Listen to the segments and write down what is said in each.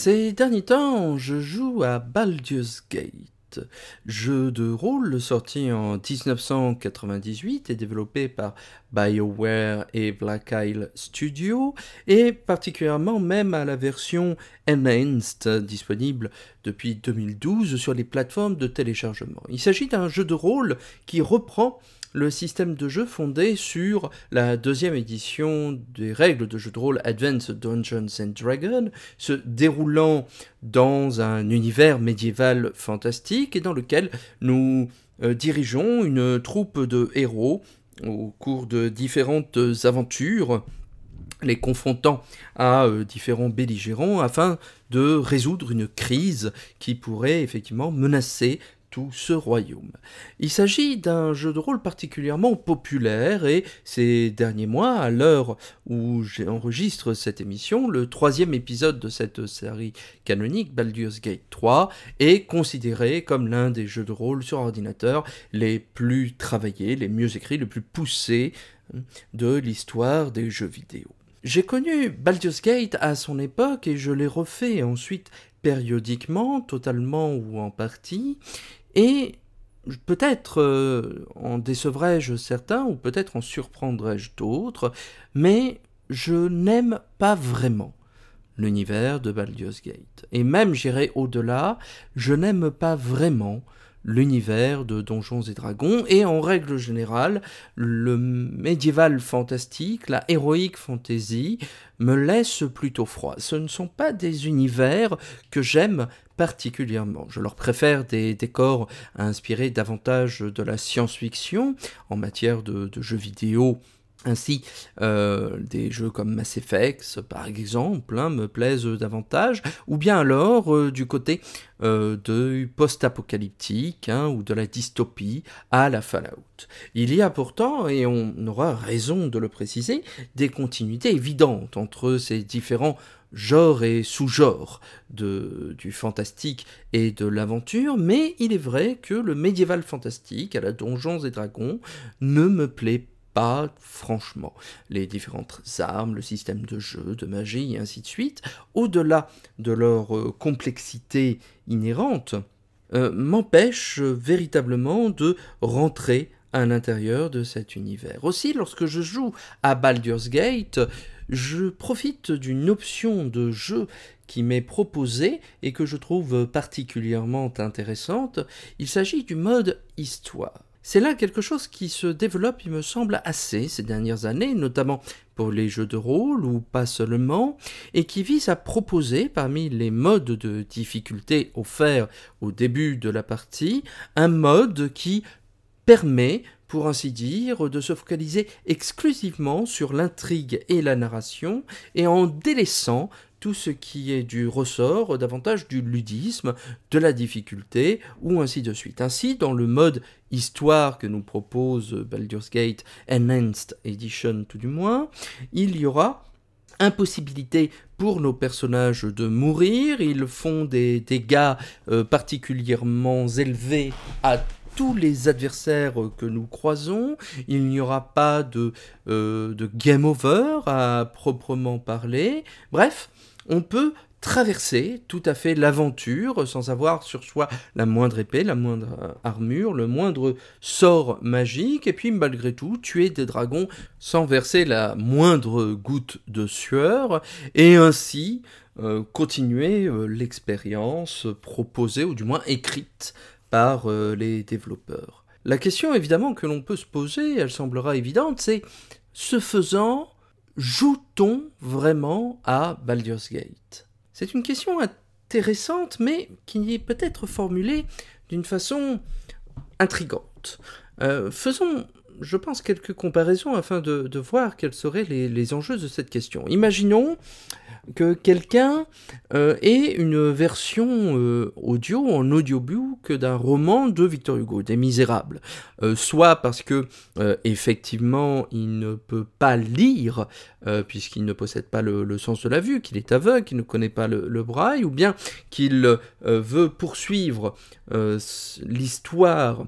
Ces derniers temps, je joue à Baldur's Gate, jeu de rôle sorti en 1998 et développé par BioWare et Black Isle Studio, et particulièrement même à la version Enhanced disponible depuis 2012 sur les plateformes de téléchargement. Il s'agit d'un jeu de rôle qui reprend le système de jeu fondé sur la deuxième édition des règles de jeu de rôle Advanced Dungeons Dragons, se déroulant dans un univers médiéval fantastique et dans lequel nous euh, dirigeons une troupe de héros au cours de différentes aventures les confrontant à euh, différents belligérants afin de résoudre une crise qui pourrait effectivement menacer tout ce royaume. Il s'agit d'un jeu de rôle particulièrement populaire et ces derniers mois, à l'heure où j'enregistre cette émission, le troisième épisode de cette série canonique, Baldur's Gate 3, est considéré comme l'un des jeux de rôle sur ordinateur les plus travaillés, les mieux écrits, les plus poussés hein, de l'histoire des jeux vidéo. J'ai connu Baldur's Gate à son époque et je l'ai refait ensuite périodiquement, totalement ou en partie, et peut-être euh, en décevrai-je certains, ou peut-être en surprendrai-je d'autres, mais je n'aime pas vraiment l'univers de Baldur's Gate. Et même j'irai au-delà, je n'aime pas vraiment l'univers de Donjons et Dragons, et en règle générale, le médiéval fantastique, la héroïque fantasy, me laisse plutôt froid. Ce ne sont pas des univers que j'aime particulièrement. Je leur préfère des décors inspirés davantage de la science-fiction en matière de, jeux vidéo ainsi, euh, des jeux comme Mass Effect, par exemple, hein, me plaisent davantage, ou bien alors euh, du côté euh, de post-apocalyptique hein, ou de la dystopie à la Fallout. Il y a pourtant, et on aura raison de le préciser, des continuités évidentes entre ces différents genre et sous-genre du fantastique et de l'aventure, mais il est vrai que le médiéval fantastique à la Donjons et Dragons ne me plaît pas franchement. Les différentes armes, le système de jeu, de magie et ainsi de suite, au-delà de leur euh, complexité inhérente, euh, m'empêchent véritablement de rentrer à l'intérieur de cet univers. Aussi, lorsque je joue à Baldur's Gate, je profite d'une option de jeu qui m'est proposée et que je trouve particulièrement intéressante. Il s'agit du mode histoire. C'est là quelque chose qui se développe, il me semble, assez ces dernières années, notamment pour les jeux de rôle ou pas seulement, et qui vise à proposer parmi les modes de difficulté offerts au début de la partie, un mode qui permet pour ainsi dire, de se focaliser exclusivement sur l'intrigue et la narration, et en délaissant tout ce qui est du ressort davantage du ludisme, de la difficulté, ou ainsi de suite. Ainsi, dans le mode histoire que nous propose Baldur's Gate Enhanced Edition tout du moins, il y aura impossibilité pour nos personnages de mourir, ils font des dégâts euh, particulièrement élevés à tous les adversaires que nous croisons. Il n'y aura pas de, euh, de game over à proprement parler. Bref, on peut traverser tout à fait l'aventure sans avoir sur soi la moindre épée, la moindre euh, armure, le moindre sort magique, et puis malgré tout tuer des dragons sans verser la moindre goutte de sueur, et ainsi euh, continuer l'expérience proposée, ou du moins écrite par euh, les développeurs. La question évidemment que l'on peut se poser, elle semblera évidente, c'est ce faisant, joue-t-on vraiment à Baldur's Gate? C'est une question intéressante, mais qui est peut-être formulée d'une façon intrigante. Euh, faisons je pense, quelques comparaisons afin de, voir quels seraient les, enjeux de cette question. Imaginons que quelqu'un euh, ait une version euh, audio en audiobook d'un roman de Victor Hugo, des Misérables, euh, soit parce que effectivement il ne peut pas lire puisqu'il ne possède pas le, sens de la vue, qu'il est aveugle, qu'il ne connaît pas le braille, ou bien qu'il veut poursuivre l'histoire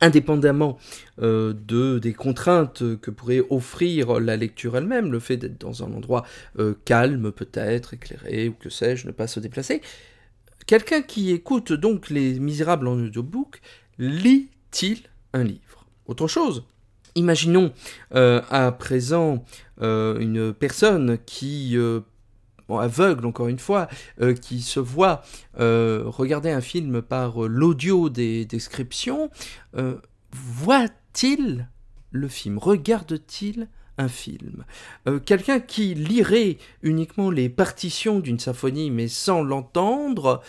indépendamment euh, de, des contraintes que pourrait offrir la lecture elle-même, le fait d'être dans un endroit euh, calme peut-être, éclairé, ou que sais-je, ne pas se déplacer, quelqu'un qui écoute donc Les Misérables en audiobook, lit-il un livre? Autre chose, imaginons euh, à présent une personne qui aveugle encore une fois, euh, qui se voit euh, regarder un film par euh, l'audio des descriptions, voit-il le film? Regarde-t-il un film? Quelqu'un qui lirait uniquement les partitions d'une symphonie mais sans l'entendre,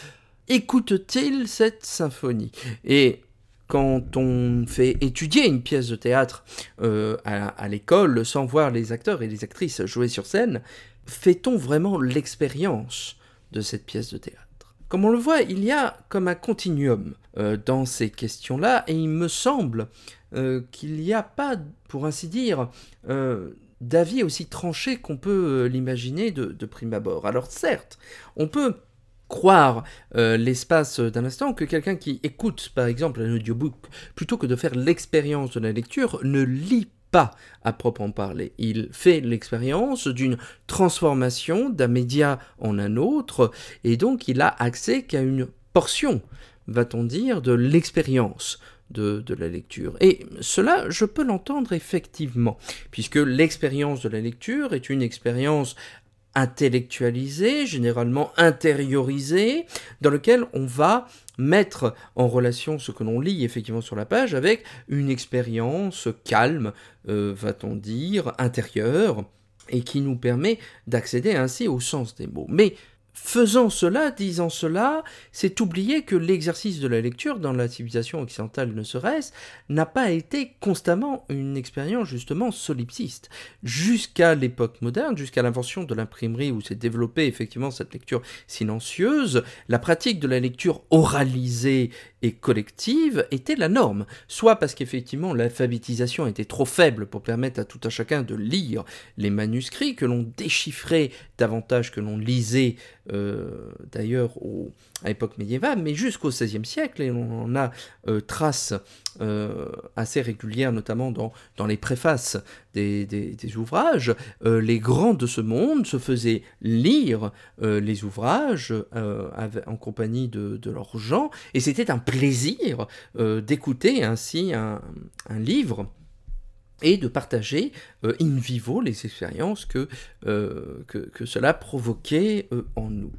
écoute-t-il cette symphonie? Et quand on fait étudier une pièce de théâtre à l'école sans voir les acteurs et les actrices jouer sur scène, fait-on vraiment l'expérience de cette pièce de théâtre? Comme on le voit, il y a comme un continuum euh, dans ces questions-là, et il me semble euh, qu'il n'y a pas, pour ainsi dire, euh, d'avis aussi tranché qu'on peut l'imaginer de, de, prime abord. Alors certes, on peut croire l'espace d'un instant que quelqu'un qui écoute par exemple un audiobook plutôt que de faire l'expérience de la lecture ne lit pas à proprement parler. Il fait l'expérience d'une transformation d'un média en un autre, et donc il a accès qu'à une portion, va-t-on dire, de l'expérience. De, de, la lecture. Et cela, je peux l'entendre effectivement, puisque l'expérience de la lecture est une expérience intellectualisé, généralement intériorisé, dans lequel on va mettre en relation ce que l'on lit effectivement sur la page avec une expérience calme, euh, va-t-on dire, intérieure, et qui nous permet d'accéder ainsi au sens des mots. Faisant cela, disant cela, c'est oublier que l'exercice de la lecture, dans la civilisation occidentale ne serait-ce, n'a pas été constamment une expérience justement solipsiste. Jusqu'à l'époque moderne, jusqu'à l'invention de l'imprimerie où s'est développée effectivement cette lecture silencieuse, la pratique de la lecture oralisée et collective était la norme, soit parce qu'effectivement l'alphabétisation était trop faible pour permettre à tout un chacun de lire les manuscrits, que l'on déchiffrait davantage que l'on lisait euh, d'ailleurs à l'époque médiévale, mais jusqu'au XVIe siècle, et on en a euh, trace euh, assez régulière, notamment dans, dans les préfaces des, des, ouvrages, les grands de ce monde se faisaient lire les ouvrages en compagnie de, de, leurs gens, et c'était un plaisir d'écouter ainsi un, livre et de partager euh, in vivo les expériences que, euh, que, cela provoquait euh, en nous.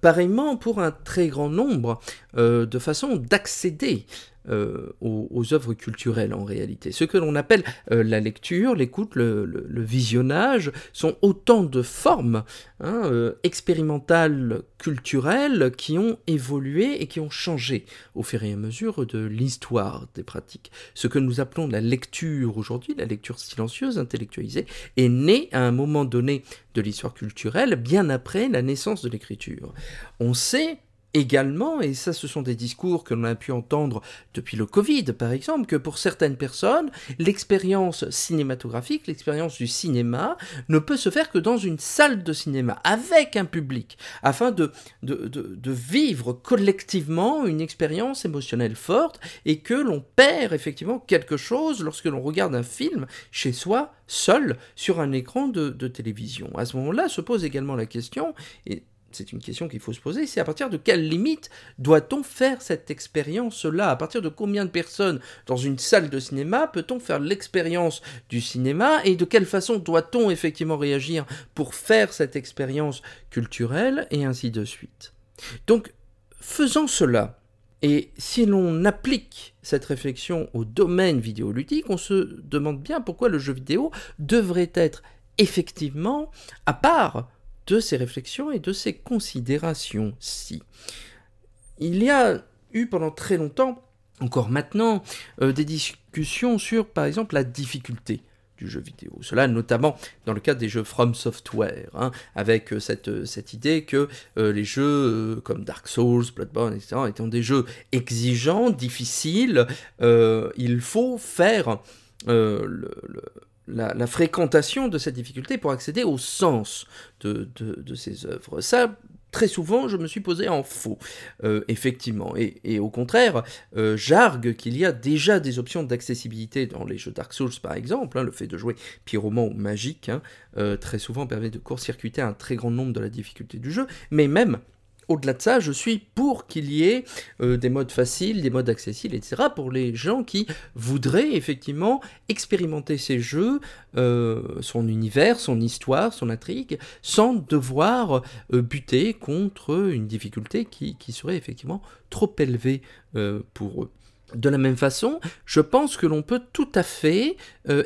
pareillement, pour un très grand nombre de façons d'accéder euh, aux, œuvres culturelles en réalité. Ce que l'on appelle euh, la lecture, l'écoute, le, visionnage sont autant de formes hein, euh, expérimentales, culturelles qui ont évolué et qui ont changé au fur et à mesure de l'histoire des pratiques. Ce que nous appelons la lecture aujourd'hui, la lecture silencieuse, intellectualisée, est née à un moment donné de l'histoire culturelle, bien après la naissance de l'écriture. On sait également, et ça ce sont des discours que l'on a pu entendre depuis le Covid par exemple, que pour certaines personnes, l'expérience cinématographique, l'expérience du cinéma, ne peut se faire que dans une salle de cinéma, avec un public, afin de, vivre collectivement une expérience émotionnelle forte, et que l'on perd effectivement quelque chose lorsque l'on regarde un film chez soi, seul, sur un écran de, de télévision. À ce moment-là se pose également la question, et c'est une question qu'il faut se poser, c'est à partir de quelle limite doit-on faire cette expérience-là? À partir de combien de personnes dans une salle de cinéma peut-on faire l'expérience du cinéma et de quelle façon doit-on effectivement réagir pour faire cette expérience culturelle et ainsi de suite? Donc, faisant cela, et si l'on applique cette réflexion au domaine vidéoludique, on se demande bien pourquoi le jeu vidéo devrait être effectivement à part de ces réflexions et de ces considérations-ci. Il y a eu pendant très longtemps, encore maintenant, euh, des discussions discussion sur, par exemple, la difficulté du jeu vidéo. Cela notamment dans le cadre des jeux From Software, hein, avec euh, cette, euh, cette idée que les jeux comme Dark Souls, Bloodborne, etc., étant des jeux exigeants, difficiles, il faut faire le, la, fréquentation de cette difficulté pour accéder au sens de, de, ces œuvres. Ça, très souvent, je me suis posé en faux, euh, effectivement. Et, au contraire, euh, j'argue qu'il y a déjà des options d'accessibilité dans les jeux Dark Souls, par exemple. Hein, le fait de jouer pyroman ou magique, hein, euh, très souvent permet de court-circuiter un très grand nombre de la difficulté du jeu. Mais même au-delà de ça, je suis pour qu'il y ait euh, des modes faciles, des modes accessibles, etc. pour les gens qui voudraient effectivement expérimenter ces jeux, euh, son univers, son histoire, son intrigue, sans devoir euh, buter contre une difficulté qui, serait effectivement trop élevée pour eux. De la même façon, je pense que l'on peut tout à fait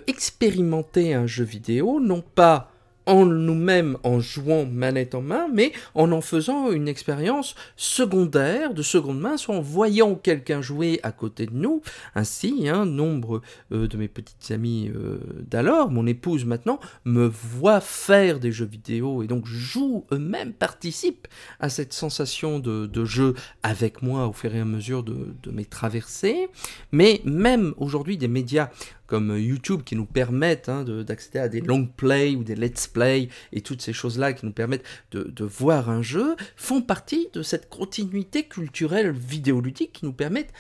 expérimenter un jeu vidéo, non pas en nous-mêmes en jouant manette en main, mais en en faisant une expérience secondaire, de seconde main, soit en voyant quelqu'un jouer à côté de nous. Ainsi, un hein, nombre euh, de mes petites amies euh, d'alors, mon épouse maintenant, me voit faire des jeux vidéo et donc jouent eux-mêmes, participent à cette sensation de, jeu avec moi au fur et à mesure de, de mes traversées. Mais même aujourd'hui, des médias comme YouTube qui nous permettent hein, d'accéder à des long play ou des let's play et toutes ces choses-là qui nous permettent de, voir un jeu font partie de cette continuité culturelle vidéoludique qui nous permettent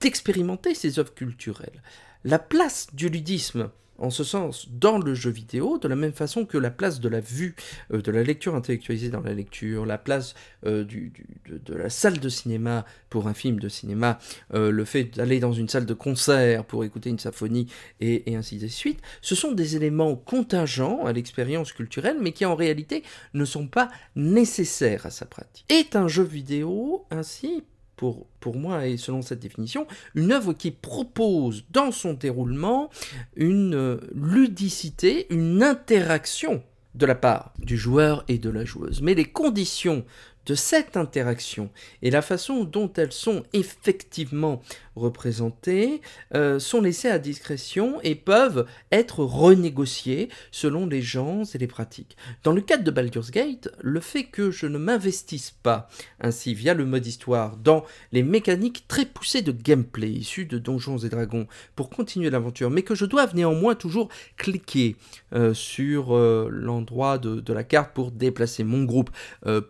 d'expérimenter ces œuvres culturelles. La place du ludisme en ce sens dans le jeu vidéo, de la même façon que la place de la vue, euh, de la lecture intellectualisée dans la lecture, la place euh, de, la salle de cinéma pour un film de cinéma, euh, le fait d'aller dans une salle de concert pour écouter une symphonie et, ainsi de suite, ce sont des éléments contingents à l'expérience culturelle, mais qui en réalité ne sont pas nécessaires à sa pratique. Est un jeu vidéo ainsi pour, moi, et selon cette définition, une œuvre qui propose dans son déroulement une euh, ludicité, une interaction de la part du joueur et de la joueuse. Mais les conditions de cette interaction et la façon dont elles sont effectivement représentées euh, sont laissées à discrétion et peuvent être renégociées selon les gens et les pratiques. Dans le cadre de Baldur's Gate, le fait que je ne m'investisse pas ainsi via le mode histoire dans les mécaniques très poussées de gameplay issues de Donjons et Dragons pour continuer l'aventure, mais que je doive néanmoins toujours cliquer euh, sur euh, l'endroit de, de, la carte pour déplacer mon groupe,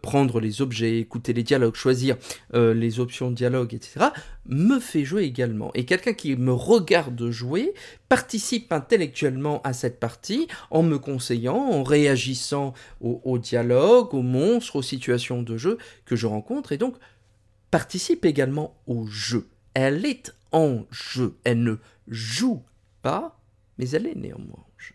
prendre les objets, écouter les dialogues, choisir les options de dialogue, etc., me fait jouer également. Et quelqu'un qui me regarde jouer participe intellectuellement à cette partie en me conseillant, en réagissant au, dialogue, aux monstres, aux situations de jeu que je rencontre, et donc participe également au jeu. Elle est en jeu, elle ne joue pas, mais elle est néanmoins en jeu.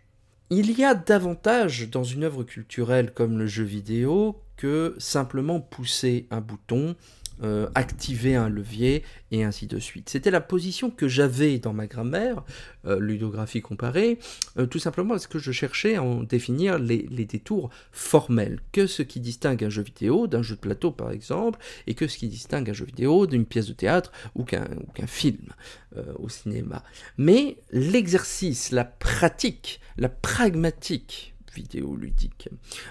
Il y a davantage dans une œuvre culturelle comme le jeu vidéo que simplement pousser un bouton, euh, activer un levier et ainsi de suite. C'était la position que j'avais dans ma grammaire, euh, ludographie comparée, euh, tout simplement parce que je cherchais à en définir les, détours formels. Que ce qui distingue un jeu vidéo d'un jeu de plateau par exemple, et que ce qui distingue un jeu vidéo d'une pièce de théâtre ou qu'un film au cinéma. Mais l'exercice, la pratique, la pragmatique vidéoludique,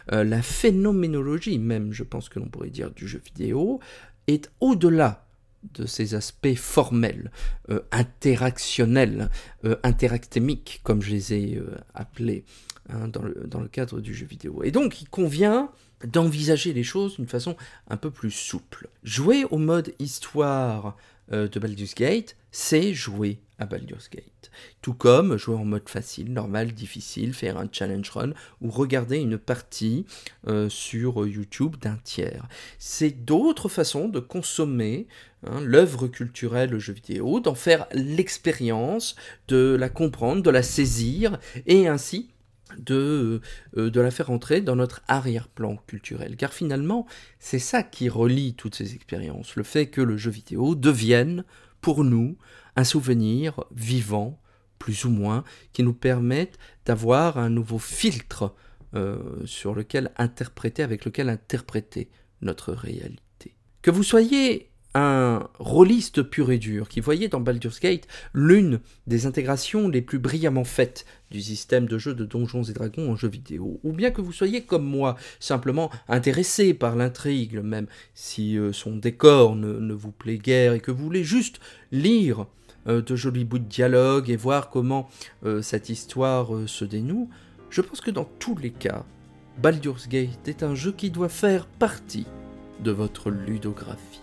la phénoménologie même, je pense que l'on pourrait dire, du jeu vidéo, est au-delà de ces aspects formels, euh, interactionnels, euh, interactémiques, comme je les ai euh, appelés hein, dans, le, dans, le, cadre du jeu vidéo. Et donc, il convient d'envisager les choses d'une façon un peu plus souple. Jouer au mode histoire de Baldur's Gate, c'est jouer à Baldur's Gate. Tout comme jouer en mode facile, normal, difficile, faire un challenge run ou regarder une partie euh, sur YouTube d'un tiers. C'est d'autres façons de consommer hein, l'œuvre culturelle, le jeu vidéo, d'en faire l'expérience, de la comprendre, de la saisir et ainsi de, euh, de la faire entrer dans notre arrière-plan culturel. Car finalement, c'est ça qui relie toutes ces expériences, le fait que le jeu vidéo devienne pour nous un souvenir vivant, plus ou moins, qui nous permette d'avoir un nouveau filtre euh, sur lequel interpréter, avec lequel interpréter notre réalité. Que vous soyez un rôliste pur et dur qui voyait dans Baldur's Gate l'une des intégrations les plus brillamment faites du système de jeu de Donjons et Dragons en jeu vidéo, ou bien que vous soyez comme moi, simplement intéressé par l'intrigue, même si euh, son décor ne, vous plaît guère et que vous voulez juste lire de jolis bouts de dialogue et voir comment euh, cette histoire se dénoue, je pense que dans tous les cas, Baldur's Gate est un jeu qui doit faire partie de votre ludographie.